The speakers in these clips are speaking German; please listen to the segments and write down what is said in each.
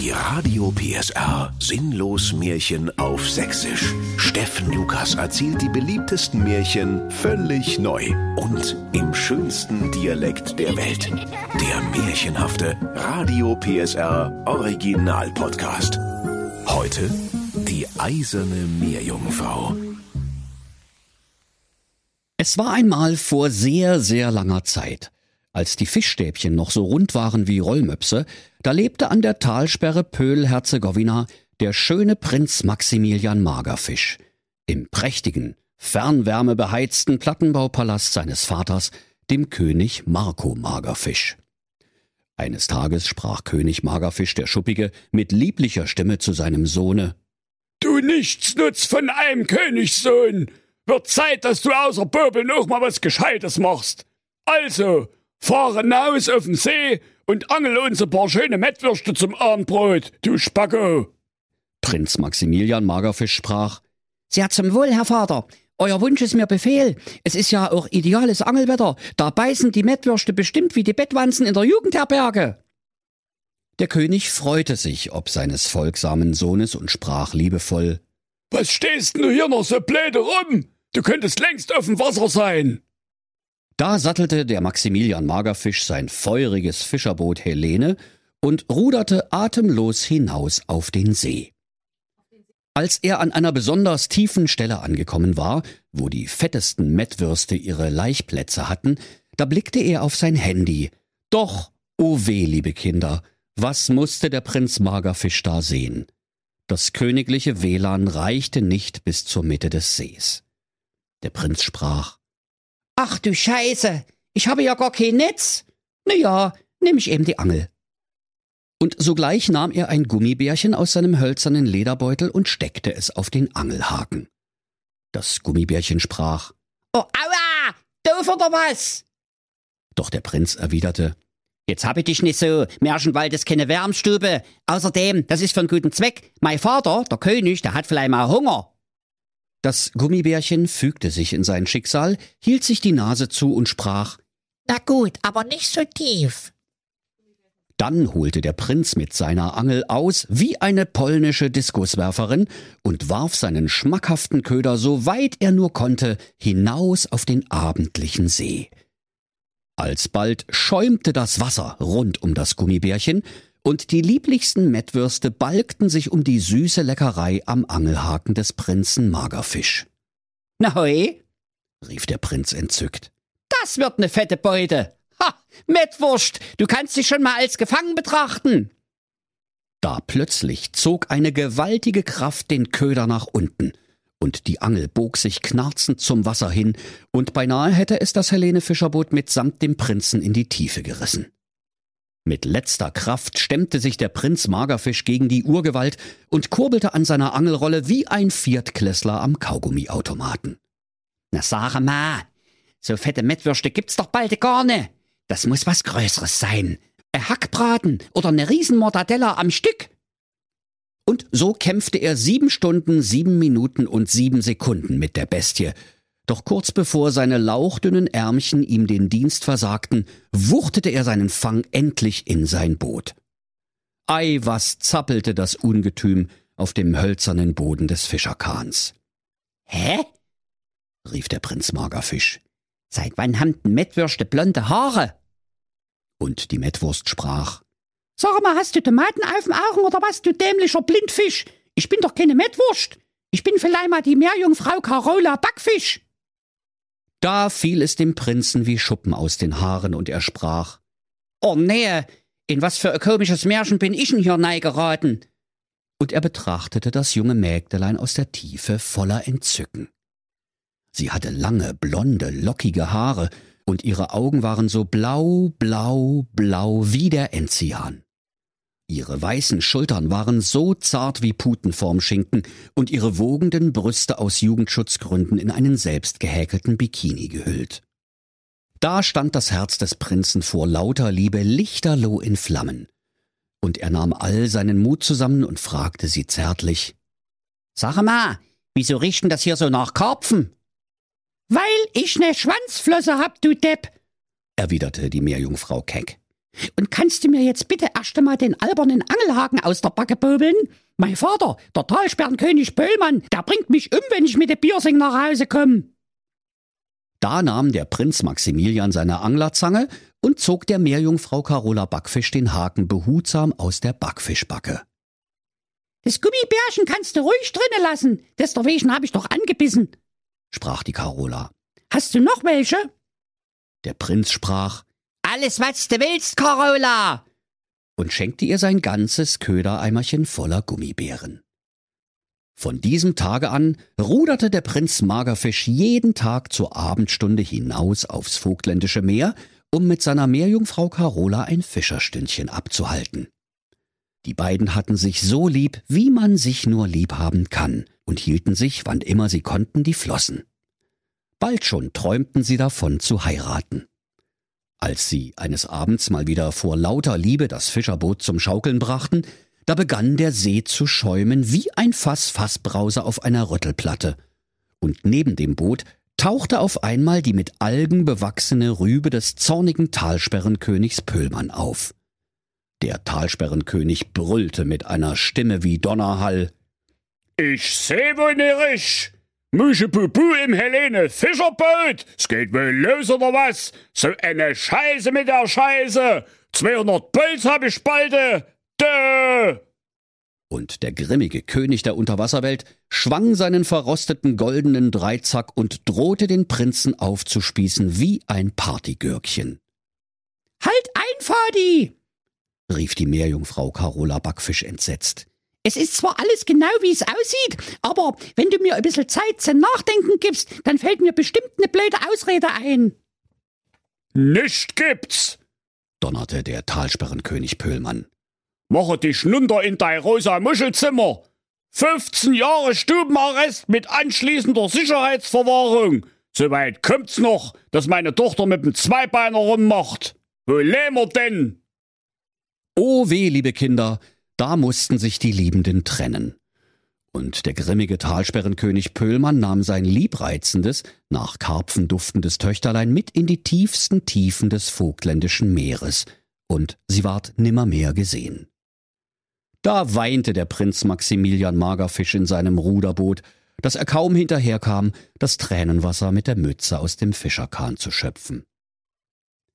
Die Radio PSR Sinnlos Märchen auf Sächsisch. Steffen Lukas erzählt die beliebtesten Märchen völlig neu und im schönsten Dialekt der Welt. Der märchenhafte Radio PSR Original Podcast. Heute die eiserne Meerjungfrau. Es war einmal vor sehr, sehr langer Zeit. Als die Fischstäbchen noch so rund waren wie Rollmöpse, da lebte an der Talsperre Pöhl-Herzegowina der schöne Prinz Maximilian Magerfisch. Im prächtigen, fernwärmebeheizten Plattenbaupalast seines Vaters, dem König Marco Magerfisch. Eines Tages sprach König Magerfisch der Schuppige mit lieblicher Stimme zu seinem Sohne. Du Nichtsnutz von einem Königssohn! Wird Zeit, dass du außer Pöbeln auch mal was Gescheites machst. Also, fahre hinaus auf den See und angel uns ein paar schöne Mettwürste zum Abendbrot, du Spacko! Prinz Maximilian Magerfisch sprach. Sehr zum Wohl, Herr Vater. Euer Wunsch ist mir Befehl. Es ist ja auch ideales Angelwetter. Da beißen die Mettwürste bestimmt wie die Bettwanzen in der Jugendherberge. Der König freute sich ob seines folgsamen Sohnes und sprach liebevoll. Was stehst du hier noch so blöde rum? Du könntest längst auf dem Wasser sein. Da sattelte der Maximilian Magerfisch sein feuriges Fischerboot Helene und ruderte atemlos hinaus auf den See. Als er an einer besonders tiefen Stelle angekommen war, wo die fettesten Mettwürste ihre Laichplätze hatten, da blickte er auf sein Handy. Doch, o oh weh, liebe Kinder, was musste der Prinz Magerfisch da sehen? Das königliche WLAN reichte nicht bis zur Mitte des Sees. Der Prinz sprach. Ach du Scheiße, ich habe ja gar kein Netz. Na ja, nehm ich eben die Angel. Und sogleich nahm er ein Gummibärchen aus seinem hölzernen Lederbeutel und steckte es auf den Angelhaken. Das Gummibärchen sprach. Oh, aua, doof oder was? Doch der Prinz erwiderte. Jetzt hab ich dich nicht so, Märchenwald ist keine Wärmstube. Außerdem, das ist für einen guten Zweck. Mein Vater, der König, der hat vielleicht mal Hunger. Das Gummibärchen fügte sich in sein Schicksal, hielt sich die Nase zu und sprach Na gut, aber nicht so tief. Dann holte der Prinz mit seiner Angel aus wie eine polnische Diskuswerferin und warf seinen schmackhaften Köder so weit er nur konnte hinaus auf den abendlichen See. Alsbald schäumte das Wasser rund um das Gummibärchen, und die lieblichsten Mettwürste balgten sich um die süße Leckerei am Angelhaken des Prinzen Magerfisch. Na hoi, rief der Prinz entzückt. Das wird ne fette Beute. Ha, Mettwurst, du kannst dich schon mal als gefangen betrachten. Da plötzlich zog eine gewaltige Kraft den Köder nach unten, und die Angel bog sich knarzend zum Wasser hin, und beinahe hätte es das Helene Fischerboot mitsamt dem Prinzen in die Tiefe gerissen. Mit letzter Kraft stemmte sich der Prinz Magerfisch gegen die Urgewalt und kurbelte an seiner Angelrolle wie ein Viertklässler am Kaugummiautomaten. Na sag mal, so fette Mettwürste gibt's doch bald gar ne. Das muss was Größeres sein. Ein Hackbraten oder eine Riesenmortadella am Stück. Und so kämpfte er sieben Stunden, sieben Minuten und sieben Sekunden mit der Bestie, doch kurz bevor seine lauchdünnen Ärmchen ihm den Dienst versagten, wuchtete er seinen Fang endlich in sein Boot. Ei, was zappelte das Ungetüm auf dem hölzernen Boden des Fischerkahns. Hä? rief der Prinz Magerfisch. Seit wann haben denn Mettwürste blonde Haare? Und die Mettwurst sprach. Sag mal, hast du Tomaten auf dem Augen oder was, du dämlicher Blindfisch? Ich bin doch keine Mettwurst. Ich bin vielleicht mal die Meerjungfrau Carola Backfisch. Da fiel es dem Prinzen wie Schuppen aus den Haaren und er sprach, Oh nee, in was für ein komisches Märchen bin ich denn hier neigeraten? Und er betrachtete das junge Mägdelein aus der Tiefe voller Entzücken. Sie hatte lange, blonde, lockige Haare, und ihre Augen waren so blau, blau, blau wie der Enzian. Ihre weißen Schultern waren so zart wie Puten vorm Schinken und ihre wogenden Brüste aus Jugendschutzgründen in einen selbst gehäkelten Bikini gehüllt. Da stand das Herz des Prinzen vor lauter Liebe lichterloh in Flammen. Und er nahm all seinen Mut zusammen und fragte sie zärtlich. Sag mal, wieso riecht denn das hier so nach Karpfen? Weil ich ne Schwanzflosse hab, du Depp, erwiderte die Meerjungfrau keck. Und kannst du mir jetzt bitte erst einmal den albernen Angelhaken aus der Backe bobeln? Mein Vater, der Talsperrenkönig Böllmann, der bringt mich um, wenn ich mit dem Biersing nach Hause komme. Da nahm der Prinz Maximilian seine Anglerzange und zog der Meerjungfrau Carola Backfisch den Haken behutsam aus der Backfischbacke. Das Gummibärchen kannst du ruhig drinnen lassen. Deswegen habe ich doch angebissen, sprach die Carola. Hast du noch welche? Der Prinz sprach, Alles, was du willst, Carola, und schenkte ihr sein ganzes Ködereimerchen voller Gummibären. Von diesem Tage an ruderte der Prinz Magerfisch jeden Tag zur Abendstunde hinaus aufs vogtländische Meer, um mit seiner Meerjungfrau Carola ein Fischerstündchen abzuhalten. Die beiden hatten sich so lieb, wie man sich nur lieb haben kann, und hielten sich, wann immer sie konnten, die Flossen. Bald schon träumten sie davon zu heiraten. Als sie eines Abends mal wieder vor lauter Liebe das Fischerboot zum Schaukeln brachten, da begann der See zu schäumen wie ein Fass Fassbrause auf einer Rüttelplatte. Und neben dem Boot tauchte auf einmal die mit Algen bewachsene Rübe des zornigen Talsperrenkönigs Pöhlmann auf. Der Talsperrenkönig brüllte mit einer Stimme wie Donnerhall. Ich seh wohl nirrisch. Musche Pupu im Helene Fischerboot. Es geht wohl los oder was? So eine Scheiße mit der Scheiße. 200 Bolz hab ich spalte. Dö! Und der grimmige König der Unterwasserwelt schwang seinen verrosteten goldenen Dreizack und drohte den Prinzen aufzuspießen wie ein Partygürkchen. Halt ein, Fadi! rief die Meerjungfrau Carola Backfisch entsetzt. Es ist zwar alles genau, wie es aussieht, aber wenn du mir ein bisschen Zeit zum Nachdenken gibst, dann fällt mir bestimmt eine blöde Ausrede ein. Nicht gibt's, donnerte der Talsperrenkönig Pöhlmann. Mache dich nunter in dein rosa Muschelzimmer. 15 Jahre Stubenarrest mit anschließender Sicherheitsverwahrung. Soweit kommt's noch, dass meine Tochter mit dem Zweibeiner rummacht. Wo leben wir denn? Oh weh, liebe Kinder, da mussten sich die Liebenden trennen. Und der grimmige Talsperrenkönig Pöhlmann nahm sein liebreizendes, nach Karpfen duftendes Töchterlein mit in die tiefsten Tiefen des vogtländischen Meeres, und sie ward nimmermehr gesehen. Da weinte der Prinz Maximilian Magerfisch in seinem Ruderboot, dass er kaum hinterherkam, das Tränenwasser mit der Mütze aus dem Fischerkahn zu schöpfen.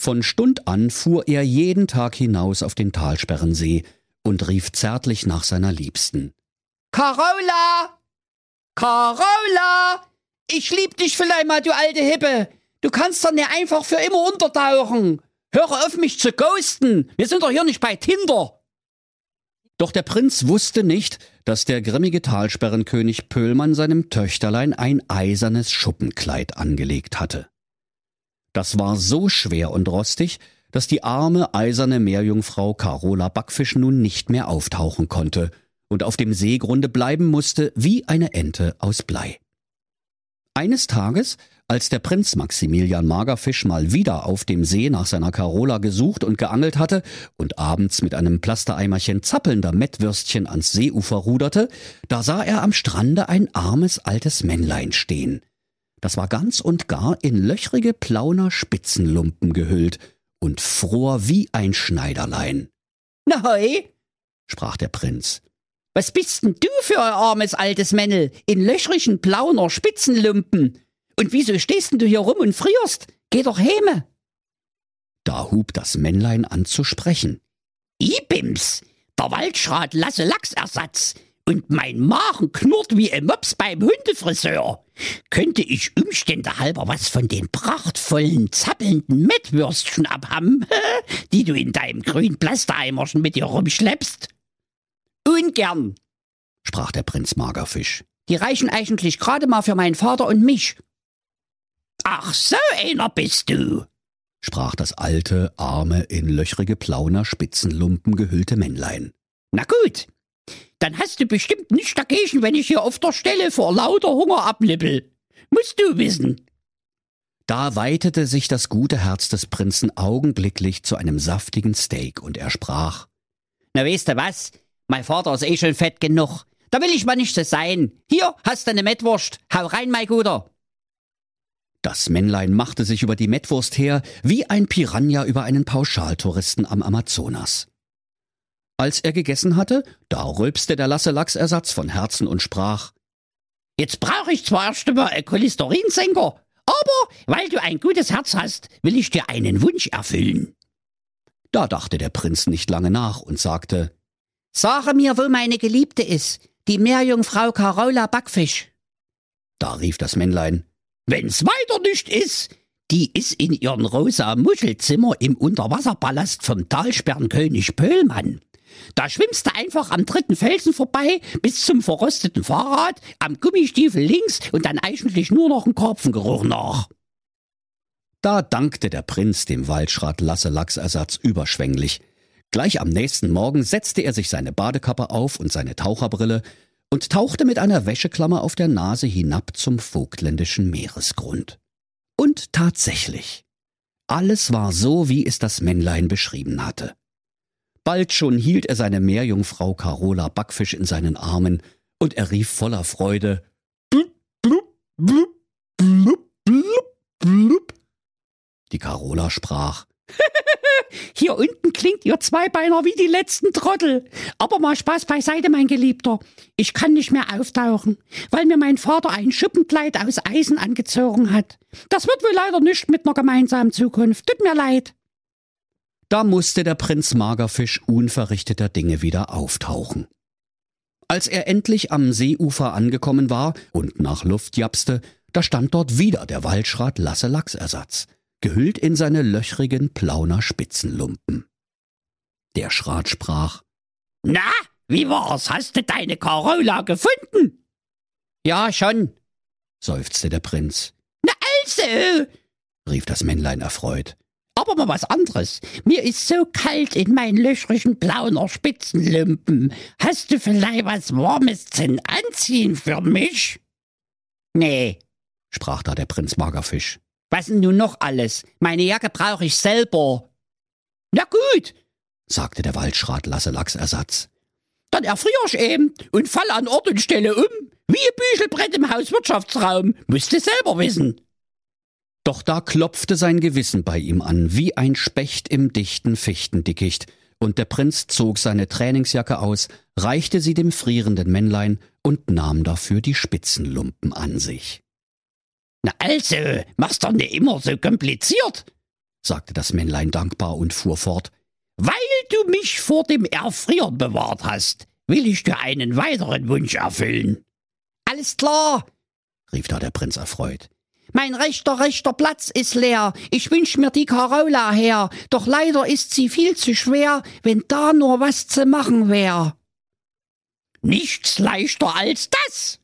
Von Stund an fuhr er jeden Tag hinaus auf den Talsperrensee, und rief zärtlich nach seiner Liebsten. Carola! Carola! Ich lieb dich vielleicht mal, du alte Hippe. Du kannst doch nicht einfach für immer untertauchen. Höre auf mich zu ghosten. Wir sind doch hier nicht bei Tinder. Doch der Prinz wusste nicht, dass der grimmige Talsperrenkönig Pöhlmann seinem Töchterlein ein eisernes Schuppenkleid angelegt hatte. Das war so schwer und rostig, dass die arme eiserne Meerjungfrau Carola Backfisch nun nicht mehr auftauchen konnte und auf dem Seegrunde bleiben musste wie eine Ente aus Blei. Eines Tages, als der Prinz Maximilian Magerfisch mal wieder auf dem See nach seiner Carola gesucht und geangelt hatte und abends mit einem Plastereimerchen zappelnder Mettwürstchen ans Seeufer ruderte, da sah er am Strande ein armes altes Männlein stehen. Das war ganz und gar in löchrige Plauner Spitzenlumpen gehüllt und fror wie ein Schneiderlein. Na hoi, sprach der Prinz. Was bist denn du für ein armes altes Männel in löchrigen blauner Spitzenlumpen? Und wieso stehst denn du hier rum und frierst? Geh doch heme. Da hub das Männlein an zu sprechen. Ibims, der Waldschrat lasse Lachsersatz und mein Magen knurrt wie ein Mops beim Hundefriseur. Könnte ich Umstände halber was von den prachtvollen, zappelnden Mettwürstchen abhaben, die du in deinem grünen Plastereimerchen mit dir rumschleppst? Ungern, sprach der Prinz Magerfisch. Die reichen eigentlich gerade mal für meinen Vater und mich. Ach, so einer bist du, sprach das alte, arme, in löchrige Plauner Spitzenlumpen gehüllte Männlein. Na gut, dann hast du bestimmt nichts dagegen, wenn ich hier auf der Stelle vor lauter Hunger ablippel. Musst du wissen. Da weitete sich das gute Herz des Prinzen augenblicklich zu einem saftigen Steak und er sprach. Na weißt du was? Mein Vater ist eh schon fett genug. Da will ich mal nicht so sein. Hier hast du eine Mettwurst. Hau rein, mein Guter. Das Männlein machte sich über die Mettwurst her, wie ein Piranha über einen Pauschaltouristen am Amazonas. Als er gegessen hatte, da rülpste der Lasse Lachsersatz von Herzen und sprach, Jetzt brauche ich zwar erst einmal einen Cholesterinsenker, aber weil du ein gutes Herz hast, will ich dir einen Wunsch erfüllen. Da dachte der Prinz nicht lange nach und sagte, Sage mir, wo meine Geliebte ist, die Meerjungfrau Carola Backfisch. Da rief das Männlein, Wenn's weiter nicht ist, die ist in ihrem rosa Muschelzimmer im Unterwasserpalast vom Talsperrenkönig Pöhlmann. Da schwimmst du einfach am dritten Felsen vorbei bis zum verrosteten Fahrrad, am Gummistiefel links und dann eigentlich nur noch ein Karpfengeruch nach. Da dankte der Prinz dem Waldschrat Lasse Lachsersatz überschwänglich. Gleich am nächsten Morgen setzte er sich seine Badekappe auf und seine Taucherbrille und tauchte mit einer Wäscheklammer auf der Nase hinab zum vogtländischen Meeresgrund. Und tatsächlich, alles war so, wie es das Männlein beschrieben hatte. Bald schon hielt er seine Meerjungfrau Carola Backfisch in seinen Armen, und er rief voller Freude blub, blub, blub, blub, blub, blub. Die Carola sprach Hier unten klingt ihr Zweibeiner wie die letzten Trottel. Aber mal Spaß beiseite, mein Geliebter. Ich kann nicht mehr auftauchen, weil mir mein Vater ein Schuppenkleid aus Eisen angezogen hat. Das wird wohl leider nicht mit einer gemeinsamen Zukunft. Tut mir leid. Da musste der Prinz Magerfisch unverrichteter Dinge wieder auftauchen. Als er endlich am Seeufer angekommen war und nach Luft japste, da stand dort wieder der Waldschrat Lasse Lachsersatz gehüllt in seine löchrigen Plauner Spitzenlumpen. Der Schrat sprach, Na, wie war's? Hast du deine Carola gefunden? Ja, schon, seufzte der Prinz. Na also, rief das Männlein erfreut. Aber mal was anderes. Mir ist so kalt in meinen löchrigen Plauner Spitzenlumpen. Hast du vielleicht was Warmes zum Anziehen für mich? Nee, sprach da der Prinz Magerfisch. Was denn nun noch alles? Meine Jacke brauche ich selber. Na gut, sagte der Waldschrat Lasse Lachsersatz. Dann erfrier ich eben und fall an Ort und Stelle um, wie ein Büchelbrett im Hauswirtschaftsraum. Musst du selber wissen. Doch da klopfte sein Gewissen bei ihm an, wie ein Specht im dichten Fichtendickicht, und der Prinz zog seine Trainingsjacke aus, reichte sie dem frierenden Männlein und nahm dafür die Spitzenlumpen an sich. Na also, mach's doch nicht immer so kompliziert, sagte das Männlein dankbar und fuhr fort. Weil du mich vor dem Erfrieren bewahrt hast, will ich dir einen weiteren Wunsch erfüllen. Alles klar, rief da der Prinz erfreut. Mein rechter, rechter Platz ist leer. Ich wünsch mir die Carola her. Doch leider ist sie viel zu schwer, wenn da nur was zu machen wär. Nichts leichter als das,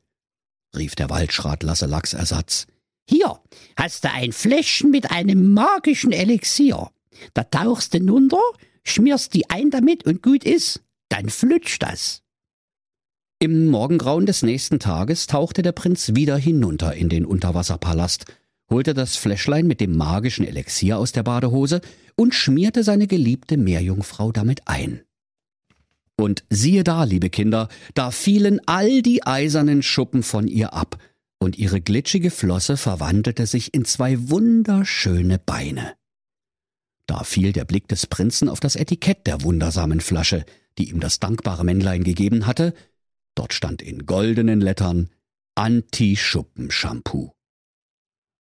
rief der Waldschrat Lasse Lachsersatz. Hier hast du ein Fläschchen mit einem magischen Elixier. Da tauchst du hinunter, schmierst die ein damit und gut ist, dann flutscht das. Im Morgengrauen des nächsten Tages tauchte der Prinz wieder hinunter in den Unterwasserpalast, holte das Fläschlein mit dem magischen Elixier aus der Badehose und schmierte seine geliebte Meerjungfrau damit ein. Und siehe da, liebe Kinder, da fielen all die eisernen Schuppen von ihr ab, und ihre glitschige Flosse verwandelte sich in zwei wunderschöne Beine. Da fiel der Blick des Prinzen auf das Etikett der wundersamen Flasche, die ihm das dankbare Männlein gegeben hatte. Dort stand in goldenen Lettern Anti-Schuppen-Shampoo.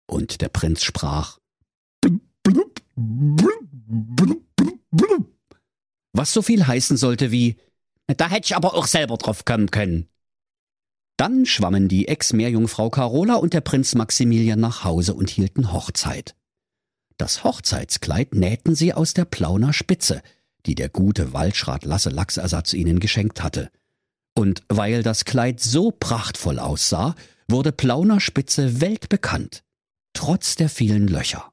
Und der Prinz sprach, was so viel heißen sollte wie, da hätte ich aber auch selber drauf kommen können. Dann schwammen die Ex-Meerjungfrau Carola und der Prinz Maximilian nach Hause und hielten Hochzeit. Das Hochzeitskleid nähten sie aus der Plauner Spitze, die der gute Waldschrat Lasse Lachsersatz ihnen geschenkt hatte. Und weil das Kleid so prachtvoll aussah, wurde Plauner Spitze weltbekannt, trotz der vielen Löcher.